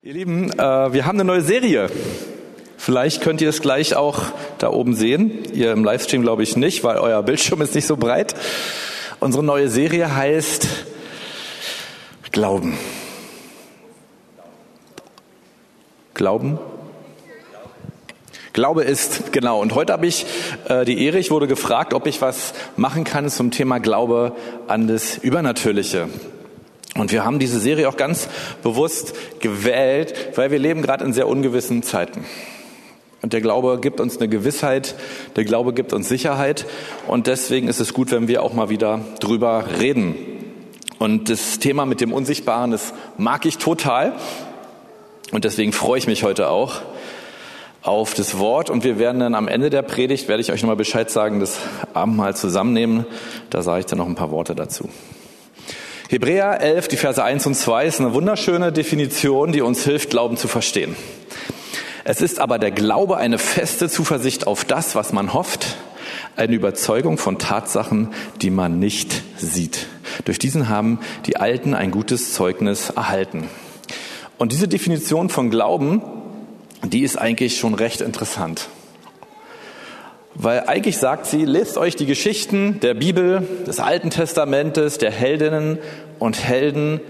Ihr Lieben, äh, wir haben eine neue Serie. Vielleicht könnt ihr es gleich auch da oben sehen. Ihr im Livestream glaube ich nicht, weil euer Bildschirm ist nicht so breit. Unsere neue Serie heißt Glauben. Glauben? Glaube ist, genau. Und heute habe ich äh, die Ehre, ich wurde gefragt, ob ich was machen kann zum Thema Glaube an das Übernatürliche. Und wir haben diese Serie auch ganz bewusst gewählt, weil wir leben gerade in sehr ungewissen Zeiten. Und der Glaube gibt uns eine Gewissheit, der Glaube gibt uns Sicherheit. Und deswegen ist es gut, wenn wir auch mal wieder drüber reden. Und das Thema mit dem Unsichtbaren, das mag ich total. Und deswegen freue ich mich heute auch auf das Wort. Und wir werden dann am Ende der Predigt, werde ich euch nochmal Bescheid sagen, das Abendmahl zusammennehmen. Da sage ich dann noch ein paar Worte dazu. Hebräer 11, die Verse 1 und 2 ist eine wunderschöne Definition, die uns hilft, Glauben zu verstehen. Es ist aber der Glaube eine feste Zuversicht auf das, was man hofft, eine Überzeugung von Tatsachen, die man nicht sieht. Durch diesen haben die Alten ein gutes Zeugnis erhalten. Und diese Definition von Glauben, die ist eigentlich schon recht interessant. Weil eigentlich sagt sie, lest euch die Geschichten der Bibel, des Alten Testamentes, der Heldinnen und Helden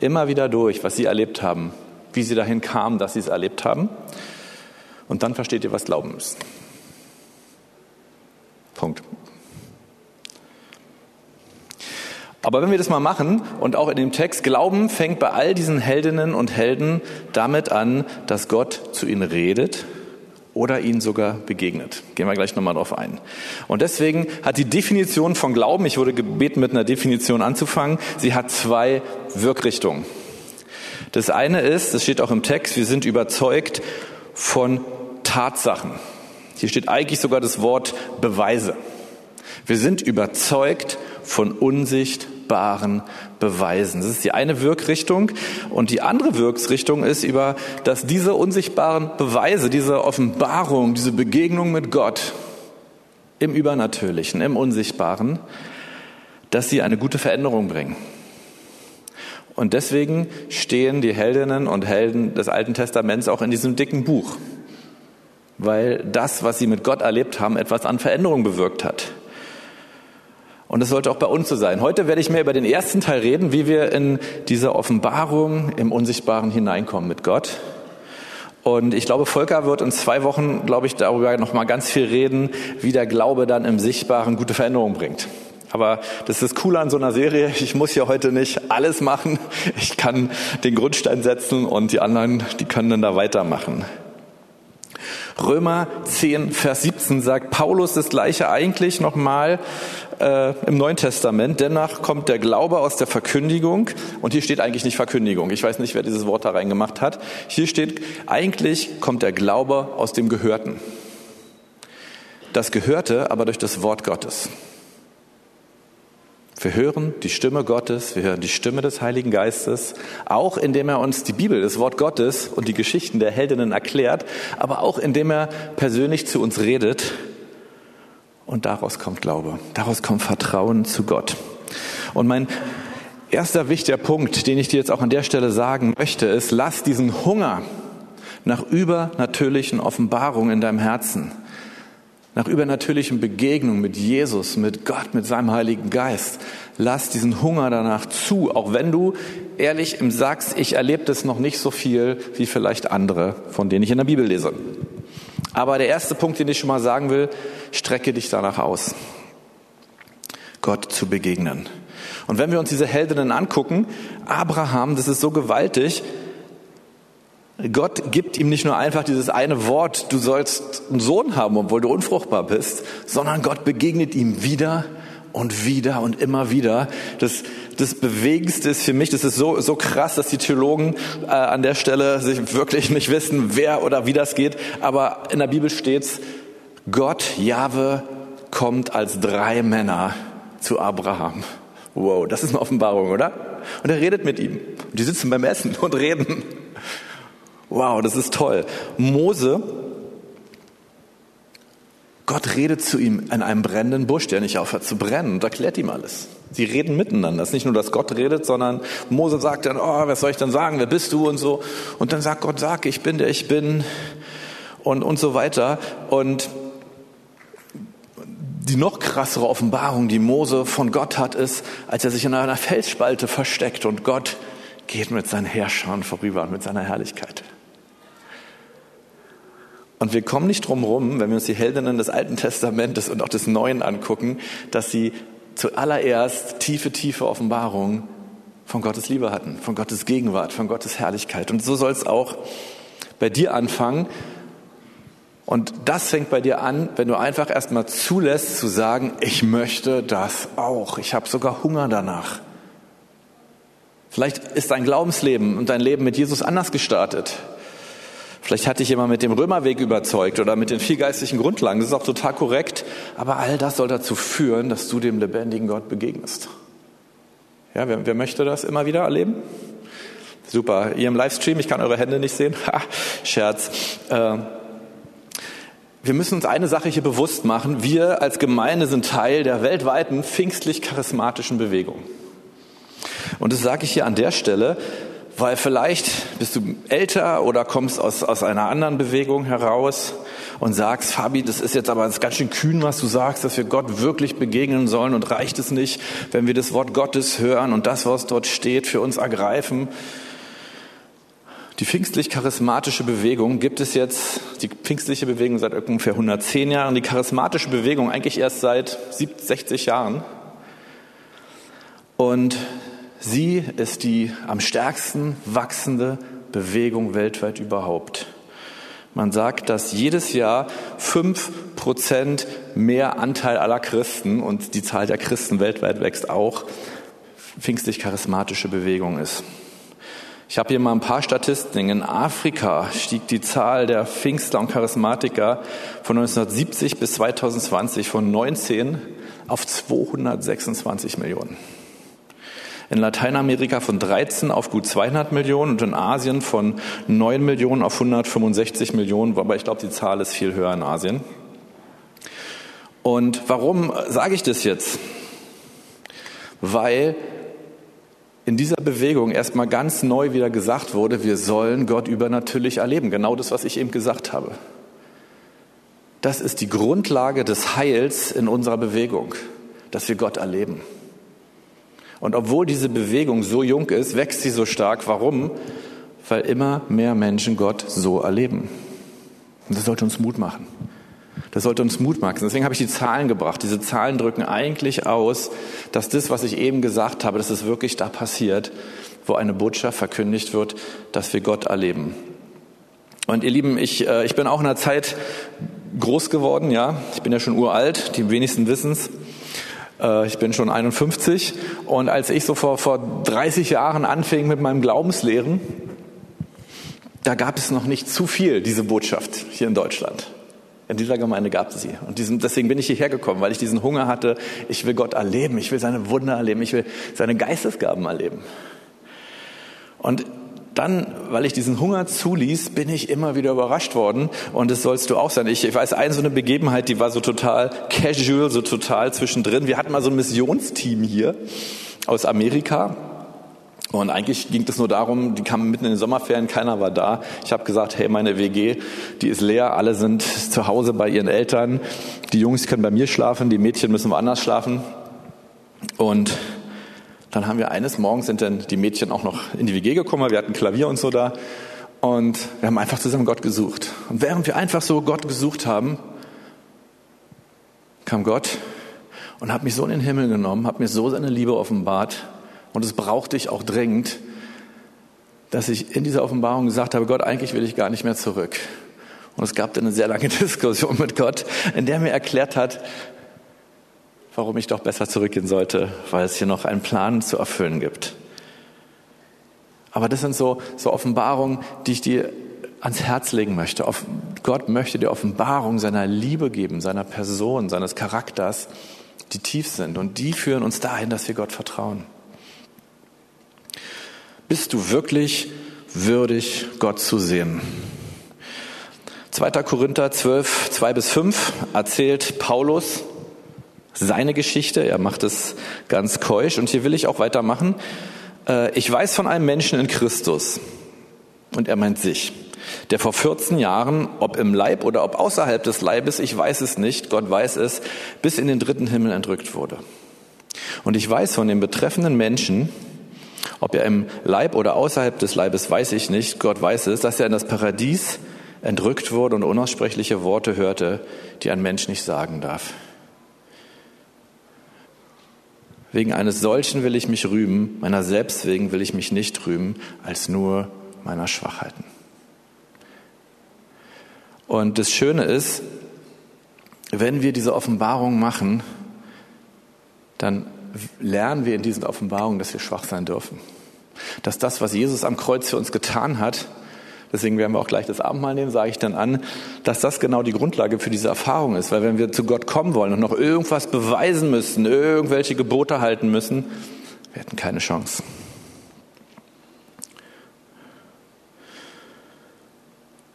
immer wieder durch, was sie erlebt haben, wie sie dahin kamen, dass sie es erlebt haben. Und dann versteht ihr, was Glauben ist. Punkt. Aber wenn wir das mal machen und auch in dem Text, Glauben fängt bei all diesen Heldinnen und Helden damit an, dass Gott zu ihnen redet oder ihnen sogar begegnet. Gehen wir gleich nochmal drauf ein. Und deswegen hat die Definition von Glauben, ich wurde gebeten, mit einer Definition anzufangen, sie hat zwei Wirkrichtungen. Das eine ist, das steht auch im Text, wir sind überzeugt von Tatsachen. Hier steht eigentlich sogar das Wort Beweise. Wir sind überzeugt von Unsicht, unsichtbaren Beweisen. Das ist die eine Wirkrichtung. Und die andere Wirkrichtung ist über, dass diese unsichtbaren Beweise, diese Offenbarung, diese Begegnung mit Gott im Übernatürlichen, im Unsichtbaren, dass sie eine gute Veränderung bringen. Und deswegen stehen die Heldinnen und Helden des Alten Testaments auch in diesem dicken Buch, weil das, was sie mit Gott erlebt haben, etwas an Veränderung bewirkt hat. Und das sollte auch bei uns so sein. Heute werde ich mehr über den ersten Teil reden, wie wir in diese Offenbarung im Unsichtbaren hineinkommen mit Gott. Und ich glaube, Volker wird in zwei Wochen, glaube ich, darüber noch mal ganz viel reden, wie der Glaube dann im Sichtbaren gute Veränderungen bringt. Aber das ist cool an so einer Serie. Ich muss hier heute nicht alles machen. Ich kann den Grundstein setzen und die anderen, die können dann da weitermachen. Römer 10, Vers 17 sagt Paulus das gleiche eigentlich nochmal äh, im Neuen Testament. Dennoch kommt der Glaube aus der Verkündigung. Und hier steht eigentlich nicht Verkündigung. Ich weiß nicht, wer dieses Wort da reingemacht hat. Hier steht, eigentlich kommt der Glaube aus dem Gehörten. Das Gehörte aber durch das Wort Gottes. Wir hören die Stimme Gottes, wir hören die Stimme des Heiligen Geistes, auch indem er uns die Bibel, das Wort Gottes und die Geschichten der Heldinnen erklärt, aber auch indem er persönlich zu uns redet. Und daraus kommt Glaube, daraus kommt Vertrauen zu Gott. Und mein erster wichtiger Punkt, den ich dir jetzt auch an der Stelle sagen möchte, ist, lass diesen Hunger nach übernatürlichen Offenbarungen in deinem Herzen nach übernatürlichen Begegnungen mit Jesus, mit Gott, mit seinem Heiligen Geist. Lass diesen Hunger danach zu, auch wenn du ehrlich im sagst, ich erlebe das noch nicht so viel wie vielleicht andere, von denen ich in der Bibel lese. Aber der erste Punkt, den ich schon mal sagen will, strecke dich danach aus, Gott zu begegnen. Und wenn wir uns diese Heldinnen angucken, Abraham, das ist so gewaltig, Gott gibt ihm nicht nur einfach dieses eine Wort, du sollst einen Sohn haben, obwohl du unfruchtbar bist, sondern Gott begegnet ihm wieder und wieder und immer wieder. Das, das Bewegendste ist für mich, das ist so, so krass, dass die Theologen äh, an der Stelle sich wirklich nicht wissen, wer oder wie das geht. Aber in der Bibel steht's, Gott, Jahwe, kommt als drei Männer zu Abraham. Wow, das ist eine Offenbarung, oder? Und er redet mit ihm. Die sitzen beim Essen und reden. Wow, das ist toll. Mose Gott redet zu ihm in einem brennenden Busch, der nicht aufhört zu brennen und erklärt ihm alles. Sie reden miteinander. Es ist nicht nur, dass Gott redet, sondern Mose sagt dann, oh, was soll ich denn sagen? Wer bist du? Und so. Und dann sagt Gott, sag, ich bin der ich bin. Und, und so weiter. Und die noch krassere Offenbarung, die Mose von Gott hat, ist, als er sich in einer Felsspalte versteckt und Gott geht mit seinen Herrschern vorüber und mit seiner Herrlichkeit. Und wir kommen nicht drum rum, wenn wir uns die Heldinnen des Alten Testamentes und auch des Neuen angucken, dass sie zuallererst tiefe, tiefe Offenbarungen von Gottes Liebe hatten, von Gottes Gegenwart, von Gottes Herrlichkeit. Und so soll es auch bei dir anfangen. Und das fängt bei dir an, wenn du einfach erstmal zulässt zu sagen, ich möchte das auch. Ich habe sogar Hunger danach. Vielleicht ist dein Glaubensleben und dein Leben mit Jesus anders gestartet. Vielleicht hat dich jemand mit dem Römerweg überzeugt oder mit den vier geistlichen Grundlagen. Das ist auch total korrekt. Aber all das soll dazu führen, dass du dem lebendigen Gott begegnest. Ja, wer, wer möchte das immer wieder erleben? Super. Ihr im Livestream, ich kann eure Hände nicht sehen. Ha, Scherz. Äh, wir müssen uns eine Sache hier bewusst machen. Wir als Gemeinde sind Teil der weltweiten pfingstlich-charismatischen Bewegung. Und das sage ich hier an der Stelle, weil vielleicht bist du älter oder kommst aus, aus einer anderen Bewegung heraus und sagst, Fabi, das ist jetzt aber ganz schön kühn, was du sagst, dass wir Gott wirklich begegnen sollen und reicht es nicht, wenn wir das Wort Gottes hören und das, was dort steht, für uns ergreifen. Die pfingstlich-charismatische Bewegung gibt es jetzt, die pfingstliche Bewegung seit ungefähr 110 Jahren, die charismatische Bewegung eigentlich erst seit 60 Jahren. Und Sie ist die am stärksten wachsende Bewegung weltweit überhaupt. Man sagt, dass jedes Jahr fünf Prozent mehr Anteil aller Christen und die Zahl der Christen weltweit wächst auch, pfingstlich-charismatische Bewegung ist. Ich habe hier mal ein paar Statistiken. In Afrika stieg die Zahl der Pfingstler und Charismatiker von 1970 bis 2020 von 19 auf 226 Millionen in Lateinamerika von 13 auf gut 200 Millionen und in Asien von 9 Millionen auf 165 Millionen, aber ich glaube, die Zahl ist viel höher in Asien. Und warum sage ich das jetzt? Weil in dieser Bewegung erstmal ganz neu wieder gesagt wurde, wir sollen Gott übernatürlich erleben. Genau das, was ich eben gesagt habe. Das ist die Grundlage des Heils in unserer Bewegung, dass wir Gott erleben. Und obwohl diese Bewegung so jung ist, wächst sie so stark. Warum? Weil immer mehr Menschen Gott so erleben. Und das sollte uns Mut machen. Das sollte uns Mut machen. Deswegen habe ich die Zahlen gebracht. Diese Zahlen drücken eigentlich aus, dass das, was ich eben gesagt habe, dass es wirklich da passiert, wo eine Botschaft verkündigt wird, dass wir Gott erleben. Und ihr Lieben, ich, äh, ich bin auch in einer Zeit groß geworden, ja. Ich bin ja schon uralt, die wenigsten wissen's. Äh, ich bin schon 51 und als ich so vor, vor 30 Jahren anfing mit meinem Glaubenslehren, da gab es noch nicht zu viel diese Botschaft hier in Deutschland. In dieser Gemeinde gab es sie. Und diesen, deswegen bin ich hierher gekommen, weil ich diesen Hunger hatte, ich will Gott erleben, ich will seine Wunder erleben, ich will seine Geistesgaben erleben. Und dann, weil ich diesen Hunger zuließ, bin ich immer wieder überrascht worden. Und das sollst du auch sein. Ich, ich weiß, eine so eine Begebenheit, die war so total casual, so total zwischendrin. Wir hatten mal so ein Missionsteam hier aus Amerika. Und eigentlich ging es nur darum, die kamen mitten in den Sommerferien, keiner war da. Ich habe gesagt, hey, meine WG, die ist leer, alle sind zu Hause bei ihren Eltern. Die Jungs können bei mir schlafen, die Mädchen müssen woanders schlafen. Und dann haben wir eines Morgens sind dann die Mädchen auch noch in die WG gekommen, wir hatten Klavier und so da. Und wir haben einfach zusammen Gott gesucht. Und während wir einfach so Gott gesucht haben, kam Gott und hat mich so in den Himmel genommen, hat mir so seine Liebe offenbart. Und es brauchte ich auch dringend, dass ich in dieser Offenbarung gesagt habe, Gott, eigentlich will ich gar nicht mehr zurück. Und es gab dann eine sehr lange Diskussion mit Gott, in der mir erklärt hat, warum ich doch besser zurückgehen sollte, weil es hier noch einen Plan zu erfüllen gibt. Aber das sind so, so Offenbarungen, die ich dir ans Herz legen möchte. Gott möchte dir Offenbarung seiner Liebe geben, seiner Person, seines Charakters, die tief sind. Und die führen uns dahin, dass wir Gott vertrauen. Bist du wirklich würdig, Gott zu sehen? 2. Korinther 12, 2 bis 5 erzählt Paulus seine Geschichte. Er macht es ganz keusch und hier will ich auch weitermachen. Äh, ich weiß von einem Menschen in Christus und er meint sich, der vor 14 Jahren, ob im Leib oder ob außerhalb des Leibes, ich weiß es nicht, Gott weiß es, bis in den dritten Himmel entrückt wurde. Und ich weiß von dem betreffenden Menschen, ob er im Leib oder außerhalb des Leibes, weiß ich nicht, Gott weiß es, dass er in das Paradies entrückt wurde und unaussprechliche Worte hörte, die ein Mensch nicht sagen darf. Wegen eines solchen will ich mich rühmen, meiner selbst wegen will ich mich nicht rühmen, als nur meiner Schwachheiten. Und das Schöne ist, wenn wir diese Offenbarung machen, dann lernen wir in diesen Offenbarungen, dass wir schwach sein dürfen. Dass das, was Jesus am Kreuz für uns getan hat, deswegen werden wir auch gleich das Abendmahl nehmen, sage ich dann an, dass das genau die Grundlage für diese Erfahrung ist. Weil wenn wir zu Gott kommen wollen und noch irgendwas beweisen müssen, irgendwelche Gebote halten müssen, wir hätten keine Chance.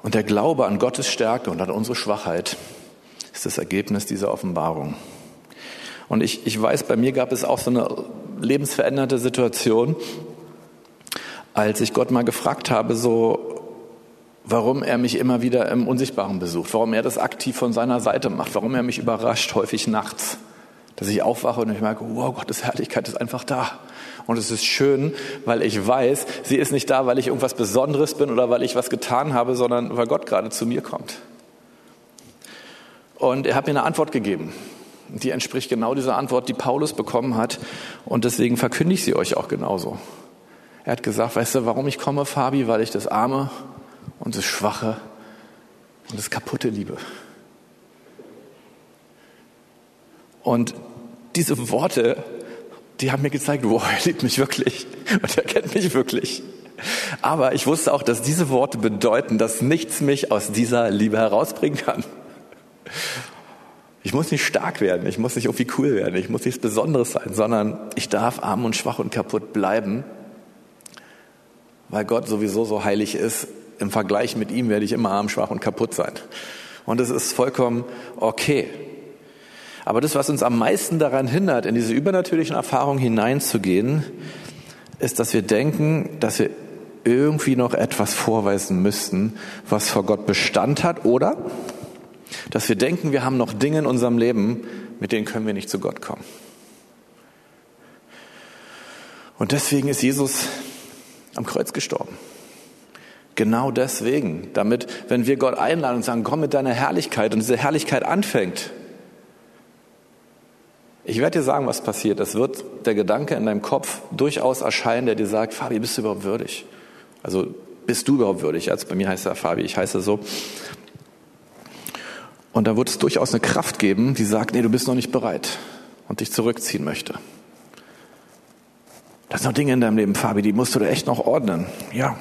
Und der Glaube an Gottes Stärke und an unsere Schwachheit ist das Ergebnis dieser Offenbarung. Und ich, ich weiß, bei mir gab es auch so eine lebensveränderte Situation, als ich Gott mal gefragt habe, so, warum er mich immer wieder im Unsichtbaren besucht, warum er das aktiv von seiner Seite macht, warum er mich überrascht, häufig nachts, dass ich aufwache und ich merke, wow, Gottes Herrlichkeit ist einfach da. Und es ist schön, weil ich weiß, sie ist nicht da, weil ich irgendwas Besonderes bin oder weil ich was getan habe, sondern weil Gott gerade zu mir kommt. Und er hat mir eine Antwort gegeben. Die entspricht genau dieser Antwort, die Paulus bekommen hat. Und deswegen verkündige ich sie euch auch genauso. Er hat gesagt, weißt du, warum ich komme, Fabi? Weil ich das Arme und das Schwache und das Kaputte liebe. Und diese Worte die haben mir gezeigt, wow, er liebt mich wirklich und er kennt mich wirklich. Aber ich wusste auch, dass diese Worte bedeuten, dass nichts mich aus dieser Liebe herausbringen kann. Ich muss nicht stark werden, ich muss nicht irgendwie cool werden, ich muss nichts Besonderes sein, sondern ich darf arm und schwach und kaputt bleiben, weil Gott sowieso so heilig ist. Im Vergleich mit ihm werde ich immer arm, schwach und kaputt sein. Und es ist vollkommen okay. Aber das, was uns am meisten daran hindert, in diese übernatürlichen Erfahrungen hineinzugehen, ist, dass wir denken, dass wir irgendwie noch etwas vorweisen müssten, was vor Gott Bestand hat, oder dass wir denken, wir haben noch Dinge in unserem Leben, mit denen können wir nicht zu Gott kommen. Und deswegen ist Jesus am Kreuz gestorben. Genau deswegen, damit, wenn wir Gott einladen und sagen, komm mit deiner Herrlichkeit und diese Herrlichkeit anfängt, ich werde dir sagen, was passiert. Es wird der Gedanke in deinem Kopf durchaus erscheinen, der dir sagt, Fabi, bist du überhaupt würdig? Also bist du überhaupt würdig? Also bei mir heißt er Fabi, ich heiße so. Und da wird es durchaus eine Kraft geben, die sagt, nee, du bist noch nicht bereit und dich zurückziehen möchte. Da sind noch Dinge in deinem Leben, Fabi, die musst du da echt noch ordnen. Ja.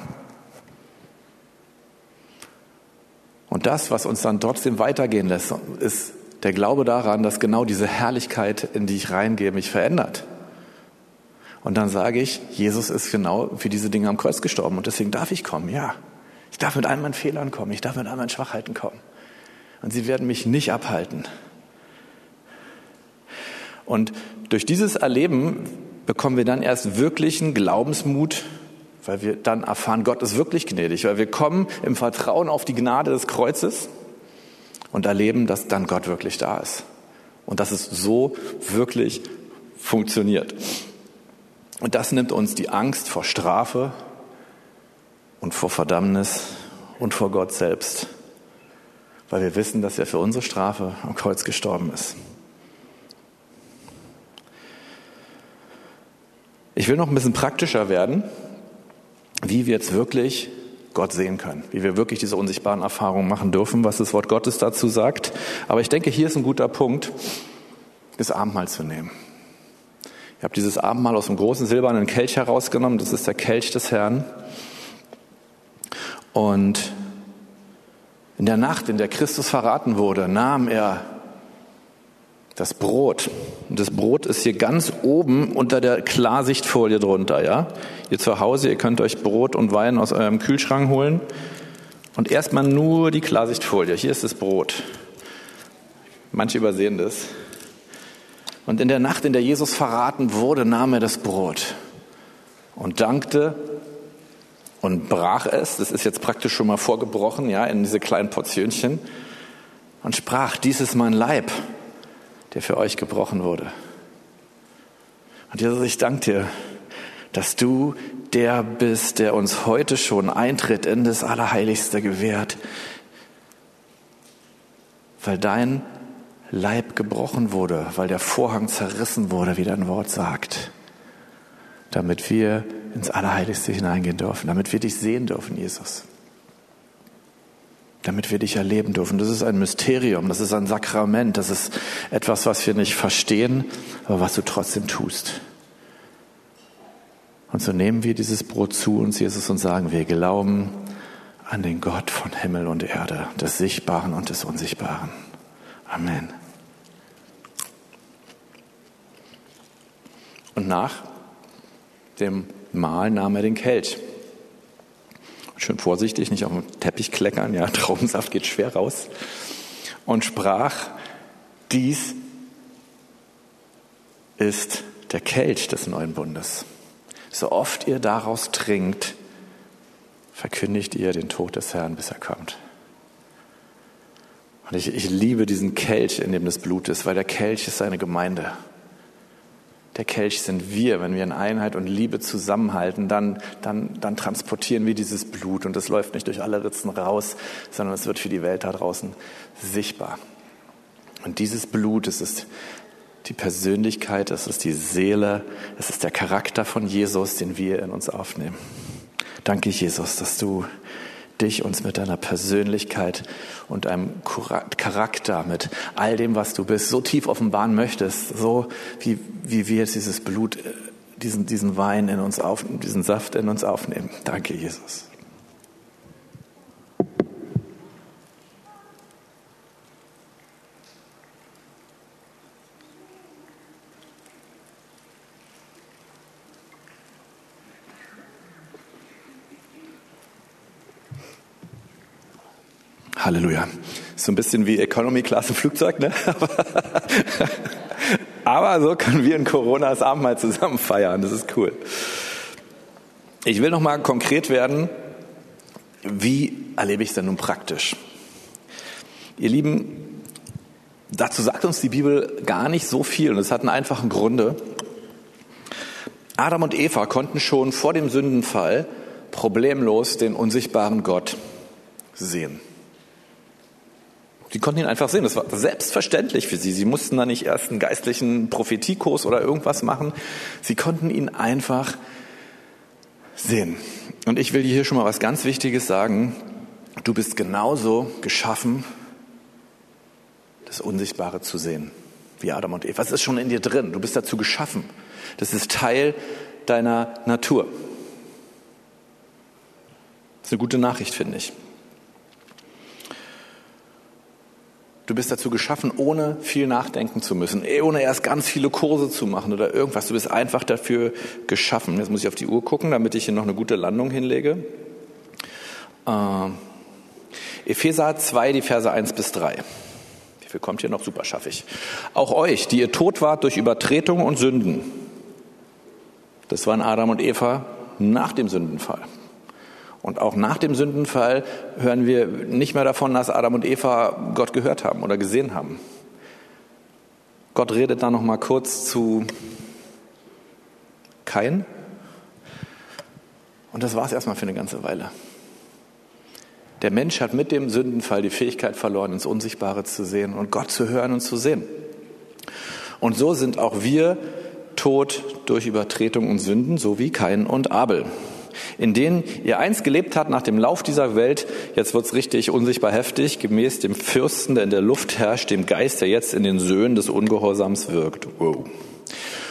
Und das, was uns dann trotzdem weitergehen lässt, ist der Glaube daran, dass genau diese Herrlichkeit, in die ich reingehe, mich verändert. Und dann sage ich, Jesus ist genau für diese Dinge am Kreuz gestorben und deswegen darf ich kommen, ja. Ich darf mit all meinen Fehlern kommen, ich darf mit all meinen Schwachheiten kommen. Und sie werden mich nicht abhalten. Und durch dieses Erleben bekommen wir dann erst wirklichen Glaubensmut, weil wir dann erfahren, Gott ist wirklich gnädig, weil wir kommen im Vertrauen auf die Gnade des Kreuzes und erleben, dass dann Gott wirklich da ist und dass es so wirklich funktioniert. Und das nimmt uns die Angst vor Strafe und vor Verdammnis und vor Gott selbst, weil wir wissen, dass er für unsere Strafe am Kreuz gestorben ist. Ich will noch ein bisschen praktischer werden, wie wir jetzt wirklich Gott sehen können, wie wir wirklich diese unsichtbaren Erfahrungen machen dürfen, was das Wort Gottes dazu sagt. Aber ich denke, hier ist ein guter Punkt, das Abendmahl zu nehmen. Ich habe dieses Abendmahl aus dem großen silbernen Kelch herausgenommen. Das ist der Kelch des Herrn. Und in der Nacht, in der Christus verraten wurde, nahm er das Brot. Und das Brot ist hier ganz oben unter der Klarsichtfolie drunter, ja. Ihr zu Hause, ihr könnt euch Brot und Wein aus eurem Kühlschrank holen. Und erstmal nur die Klarsichtfolie. Hier ist das Brot. Manche übersehen das. Und in der Nacht, in der Jesus verraten wurde, nahm er das Brot und dankte und brach es. Das ist jetzt praktisch schon mal vorgebrochen, ja, in diese kleinen Portionchen und sprach, dies ist mein Leib, der für euch gebrochen wurde. Und Jesus, ich danke dir, dass du der bist, der uns heute schon Eintritt in das Allerheiligste gewährt, weil dein Leib gebrochen wurde, weil der Vorhang zerrissen wurde, wie dein Wort sagt, damit wir ins Allerheiligste hineingehen dürfen, damit wir dich sehen dürfen, Jesus damit wir dich erleben dürfen. Das ist ein Mysterium, das ist ein Sakrament, das ist etwas, was wir nicht verstehen, aber was du trotzdem tust. Und so nehmen wir dieses Brot zu uns, Jesus, und sagen, wir glauben an den Gott von Himmel und Erde, des Sichtbaren und des Unsichtbaren. Amen. Und nach dem Mahl nahm er den Kelch schön vorsichtig, nicht auf dem Teppich kleckern, ja, Traubensaft geht schwer raus, und sprach, dies ist der Kelch des neuen Bundes. So oft ihr daraus trinkt, verkündigt ihr den Tod des Herrn, bis er kommt. Und ich, ich liebe diesen Kelch, in dem das Blut ist, weil der Kelch ist seine Gemeinde. Der Kelch sind wir. Wenn wir in Einheit und Liebe zusammenhalten, dann, dann, dann transportieren wir dieses Blut und es läuft nicht durch alle Ritzen raus, sondern es wird für die Welt da draußen sichtbar. Und dieses Blut, es ist die Persönlichkeit, es ist die Seele, es ist der Charakter von Jesus, den wir in uns aufnehmen. Danke, Jesus, dass du dich uns mit deiner Persönlichkeit und deinem Charakter, mit all dem, was du bist, so tief offenbaren möchtest, so wie, wie wir jetzt dieses Blut, äh, diesen, diesen Wein in uns aufnehmen, diesen Saft in uns aufnehmen. Danke, Jesus. Halleluja. So ein bisschen wie Economy Class im Flugzeug, ne? Aber so können wir in Corona das Abendmahl zusammen feiern. Das ist cool. Ich will noch mal konkret werden. Wie erlebe ich es denn nun praktisch? Ihr Lieben, dazu sagt uns die Bibel gar nicht so viel und es hat einen einfachen Gründe. Adam und Eva konnten schon vor dem Sündenfall problemlos den unsichtbaren Gott sehen. Sie konnten ihn einfach sehen. Das war selbstverständlich für sie. Sie mussten da nicht erst einen geistlichen Prophetiekurs oder irgendwas machen. Sie konnten ihn einfach sehen. Und ich will dir hier schon mal was ganz Wichtiges sagen. Du bist genauso geschaffen, das Unsichtbare zu sehen, wie Adam und Eva. Es ist schon in dir drin. Du bist dazu geschaffen. Das ist Teil deiner Natur. Das ist eine gute Nachricht, finde ich. Du bist dazu geschaffen, ohne viel nachdenken zu müssen, eh, ohne erst ganz viele Kurse zu machen oder irgendwas. Du bist einfach dafür geschaffen. Jetzt muss ich auf die Uhr gucken, damit ich hier noch eine gute Landung hinlege. Äh, Epheser 2, die Verse 1 bis 3. Wie viel kommt hier noch? Super, schaffe ich. Auch euch, die ihr tot wart durch Übertretung und Sünden. Das waren Adam und Eva nach dem Sündenfall. Und auch nach dem Sündenfall hören wir nicht mehr davon, dass Adam und Eva Gott gehört haben oder gesehen haben. Gott redet da noch mal kurz zu Kain. Und das war es erstmal für eine ganze Weile. Der Mensch hat mit dem Sündenfall die Fähigkeit verloren, ins Unsichtbare zu sehen und Gott zu hören und zu sehen. Und so sind auch wir tot durch Übertretung und Sünden, so wie Kain und Abel in denen ihr einst gelebt habt nach dem Lauf dieser Welt, jetzt wird's richtig unsichtbar heftig, gemäß dem Fürsten, der in der Luft herrscht, dem Geist, der jetzt in den Söhnen des Ungehorsams wirkt. Wow.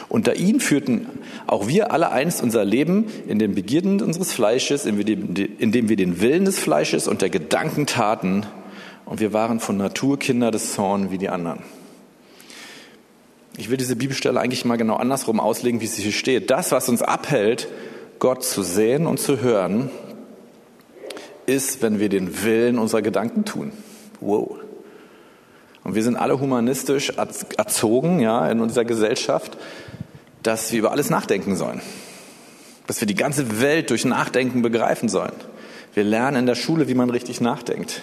Unter ihm führten auch wir alle einst unser Leben in den Begierden unseres Fleisches, indem wir den Willen des Fleisches und der Gedanken taten, und wir waren von Natur Kinder des Zorn wie die anderen. Ich will diese Bibelstelle eigentlich mal genau andersrum auslegen, wie sie hier steht. Das, was uns abhält, Gott zu sehen und zu hören, ist, wenn wir den Willen unserer Gedanken tun. Wow. Und wir sind alle humanistisch erzogen, ja, in unserer Gesellschaft, dass wir über alles nachdenken sollen. Dass wir die ganze Welt durch Nachdenken begreifen sollen. Wir lernen in der Schule, wie man richtig nachdenkt.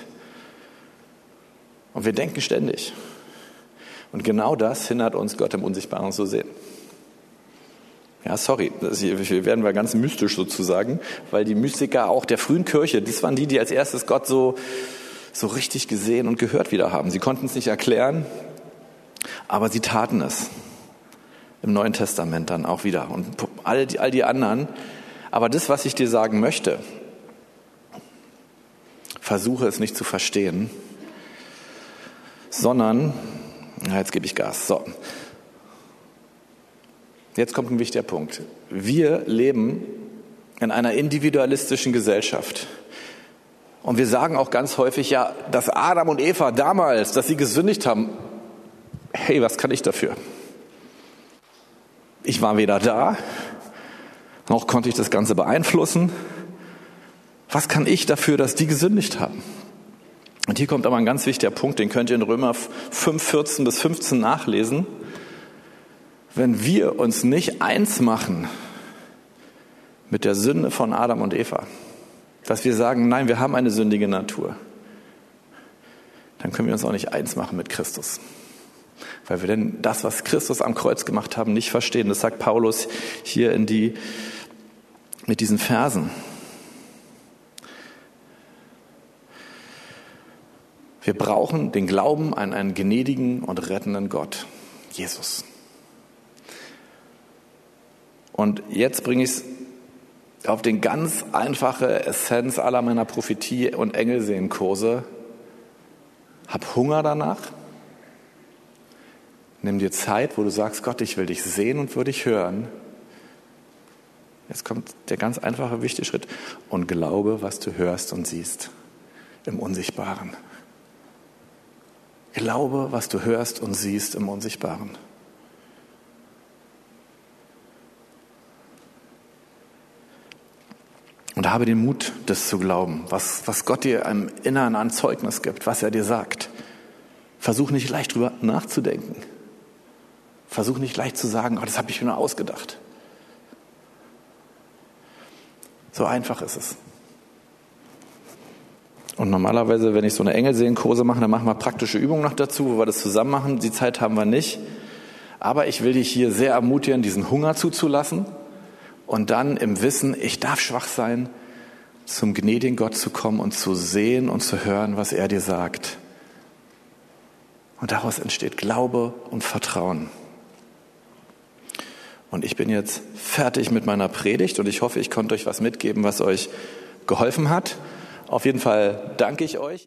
Und wir denken ständig. Und genau das hindert uns, Gott im Unsichtbaren zu sehen. Ja, sorry, hier werden wir ganz mystisch sozusagen, weil die Mystiker auch der frühen Kirche, das waren die, die als erstes Gott so, so richtig gesehen und gehört wieder haben. Sie konnten es nicht erklären, aber sie taten es. Im Neuen Testament dann auch wieder. Und all die, all die anderen. Aber das, was ich dir sagen möchte, versuche es nicht zu verstehen, sondern, jetzt gebe ich Gas, so, Jetzt kommt ein wichtiger Punkt. Wir leben in einer individualistischen Gesellschaft. Und wir sagen auch ganz häufig, ja, dass Adam und Eva damals, dass sie gesündigt haben, hey, was kann ich dafür? Ich war weder da, noch konnte ich das Ganze beeinflussen. Was kann ich dafür, dass die gesündigt haben? Und hier kommt aber ein ganz wichtiger Punkt, den könnt ihr in Römer 5, 14 bis 15 nachlesen wenn wir uns nicht eins machen mit der Sünde von Adam und Eva, dass wir sagen, nein, wir haben eine sündige Natur, dann können wir uns auch nicht eins machen mit Christus. Weil wir denn das, was Christus am Kreuz gemacht haben, nicht verstehen. Das sagt Paulus hier in die, mit diesen Versen. Wir brauchen den Glauben an einen gnädigen und rettenden Gott, Jesus. Und jetzt bringe ich es auf den ganz einfache Essenz aller meiner Prophetie- und Engelsehen-Kurse. Hab Hunger danach. Nimm dir Zeit, wo du sagst, Gott, ich will dich sehen und will dich hören. Jetzt kommt der ganz einfache, wichtige Schritt. Und glaube, was du hörst und siehst im Unsichtbaren. Glaube, was du hörst und siehst im Unsichtbaren. Und habe den Mut, das zu glauben, was, was Gott dir im Inneren an Zeugnis gibt, was er dir sagt. Versuch nicht leicht drüber nachzudenken. Versuch nicht leicht zu sagen, oh, das habe ich mir nur ausgedacht. So einfach ist es. Und normalerweise, wenn ich so eine Engelseelenkurse mache, dann machen wir praktische Übungen noch dazu, wo wir das zusammen machen. Die Zeit haben wir nicht. Aber ich will dich hier sehr ermutigen, diesen Hunger zuzulassen und dann im Wissen, ich darf schwach sein, zum gnädigen Gott zu kommen und zu sehen und zu hören, was er dir sagt. Und daraus entsteht Glaube und Vertrauen. Und ich bin jetzt fertig mit meiner Predigt und ich hoffe, ich konnte euch was mitgeben, was euch geholfen hat. Auf jeden Fall danke ich euch.